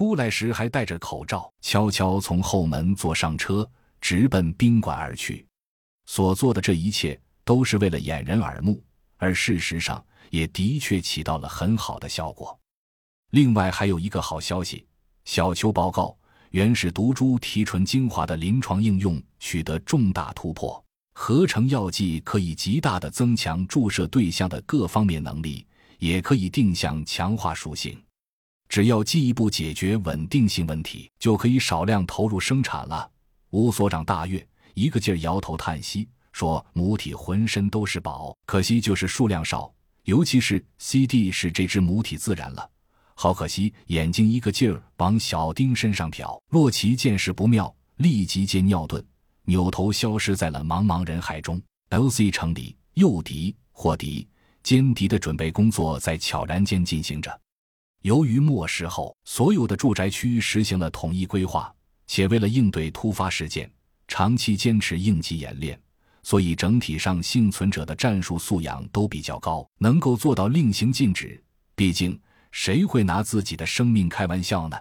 出来时还戴着口罩，悄悄从后门坐上车，直奔宾馆而去。所做的这一切都是为了掩人耳目，而事实上也的确起到了很好的效果。另外还有一个好消息，小邱报告，原始毒株提纯精华的临床应用取得重大突破。合成药剂可以极大的增强注射对象的各方面能力，也可以定向强化属性。只要进一步解决稳定性问题，就可以少量投入生产了。吴所长大悦，一个劲儿摇头叹息，说：“母体浑身都是宝，可惜就是数量少，尤其是 CD 是这只母体自然了，好可惜。”眼睛一个劲儿往小丁身上瞟，洛奇见势不妙，立即接尿遁。扭头消失在了茫茫人海中。L.C. 城里诱敌、获敌、歼敌的准备工作在悄然间进行着。由于末世后所有的住宅区实行了统一规划，且为了应对突发事件，长期坚持应急演练，所以整体上幸存者的战术素养都比较高，能够做到令行禁止。毕竟，谁会拿自己的生命开玩笑呢？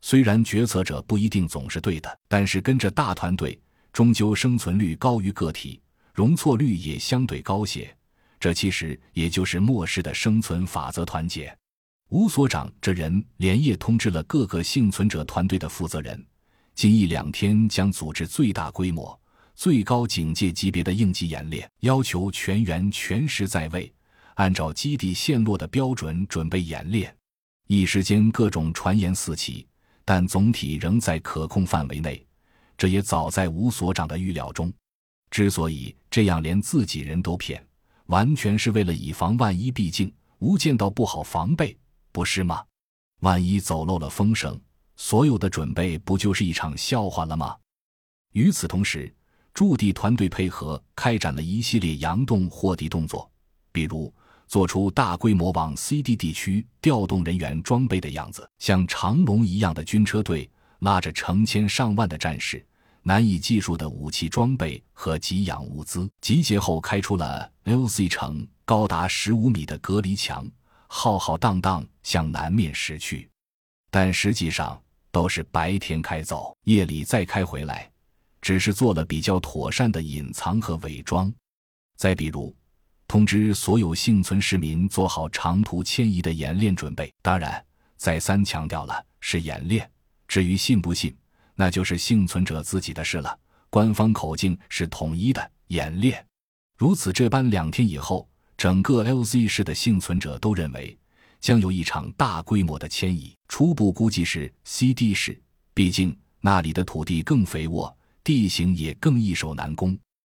虽然决策者不一定总是对的，但是跟着大团队。终究生存率高于个体，容错率也相对高些。这其实也就是末世的生存法则——团结。吴所长这人连夜通知了各个幸存者团队的负责人，近一两天将组织最大规模、最高警戒级别的应急演练，要求全员全时在位，按照基地陷落的标准准备演练。一时间，各种传言四起，但总体仍在可控范围内。这也早在吴所长的预料中。之所以这样连自己人都骗，完全是为了以防万一。毕竟吴见到不好防备，不是吗？万一走漏了风声，所有的准备不就是一场笑话了吗？与此同时，驻地团队配合开展了一系列佯动获敌动作，比如做出大规模往 CD 地区调动人员装备的样子，像长龙一样的军车队。拉着成千上万的战士、难以计数的武器装备和给养物资，集结后开出了 LC 城高达十五米的隔离墙，浩浩荡荡向南面驶去。但实际上都是白天开走，夜里再开回来，只是做了比较妥善的隐藏和伪装。再比如，通知所有幸存市民做好长途迁移的演练准备。当然，再三强调了是演练。至于信不信，那就是幸存者自己的事了。官方口径是统一的演练，如此这般，两天以后，整个 LZ 市的幸存者都认为将有一场大规模的迁移。初步估计是 CD 市，毕竟那里的土地更肥沃，地形也更易守难攻。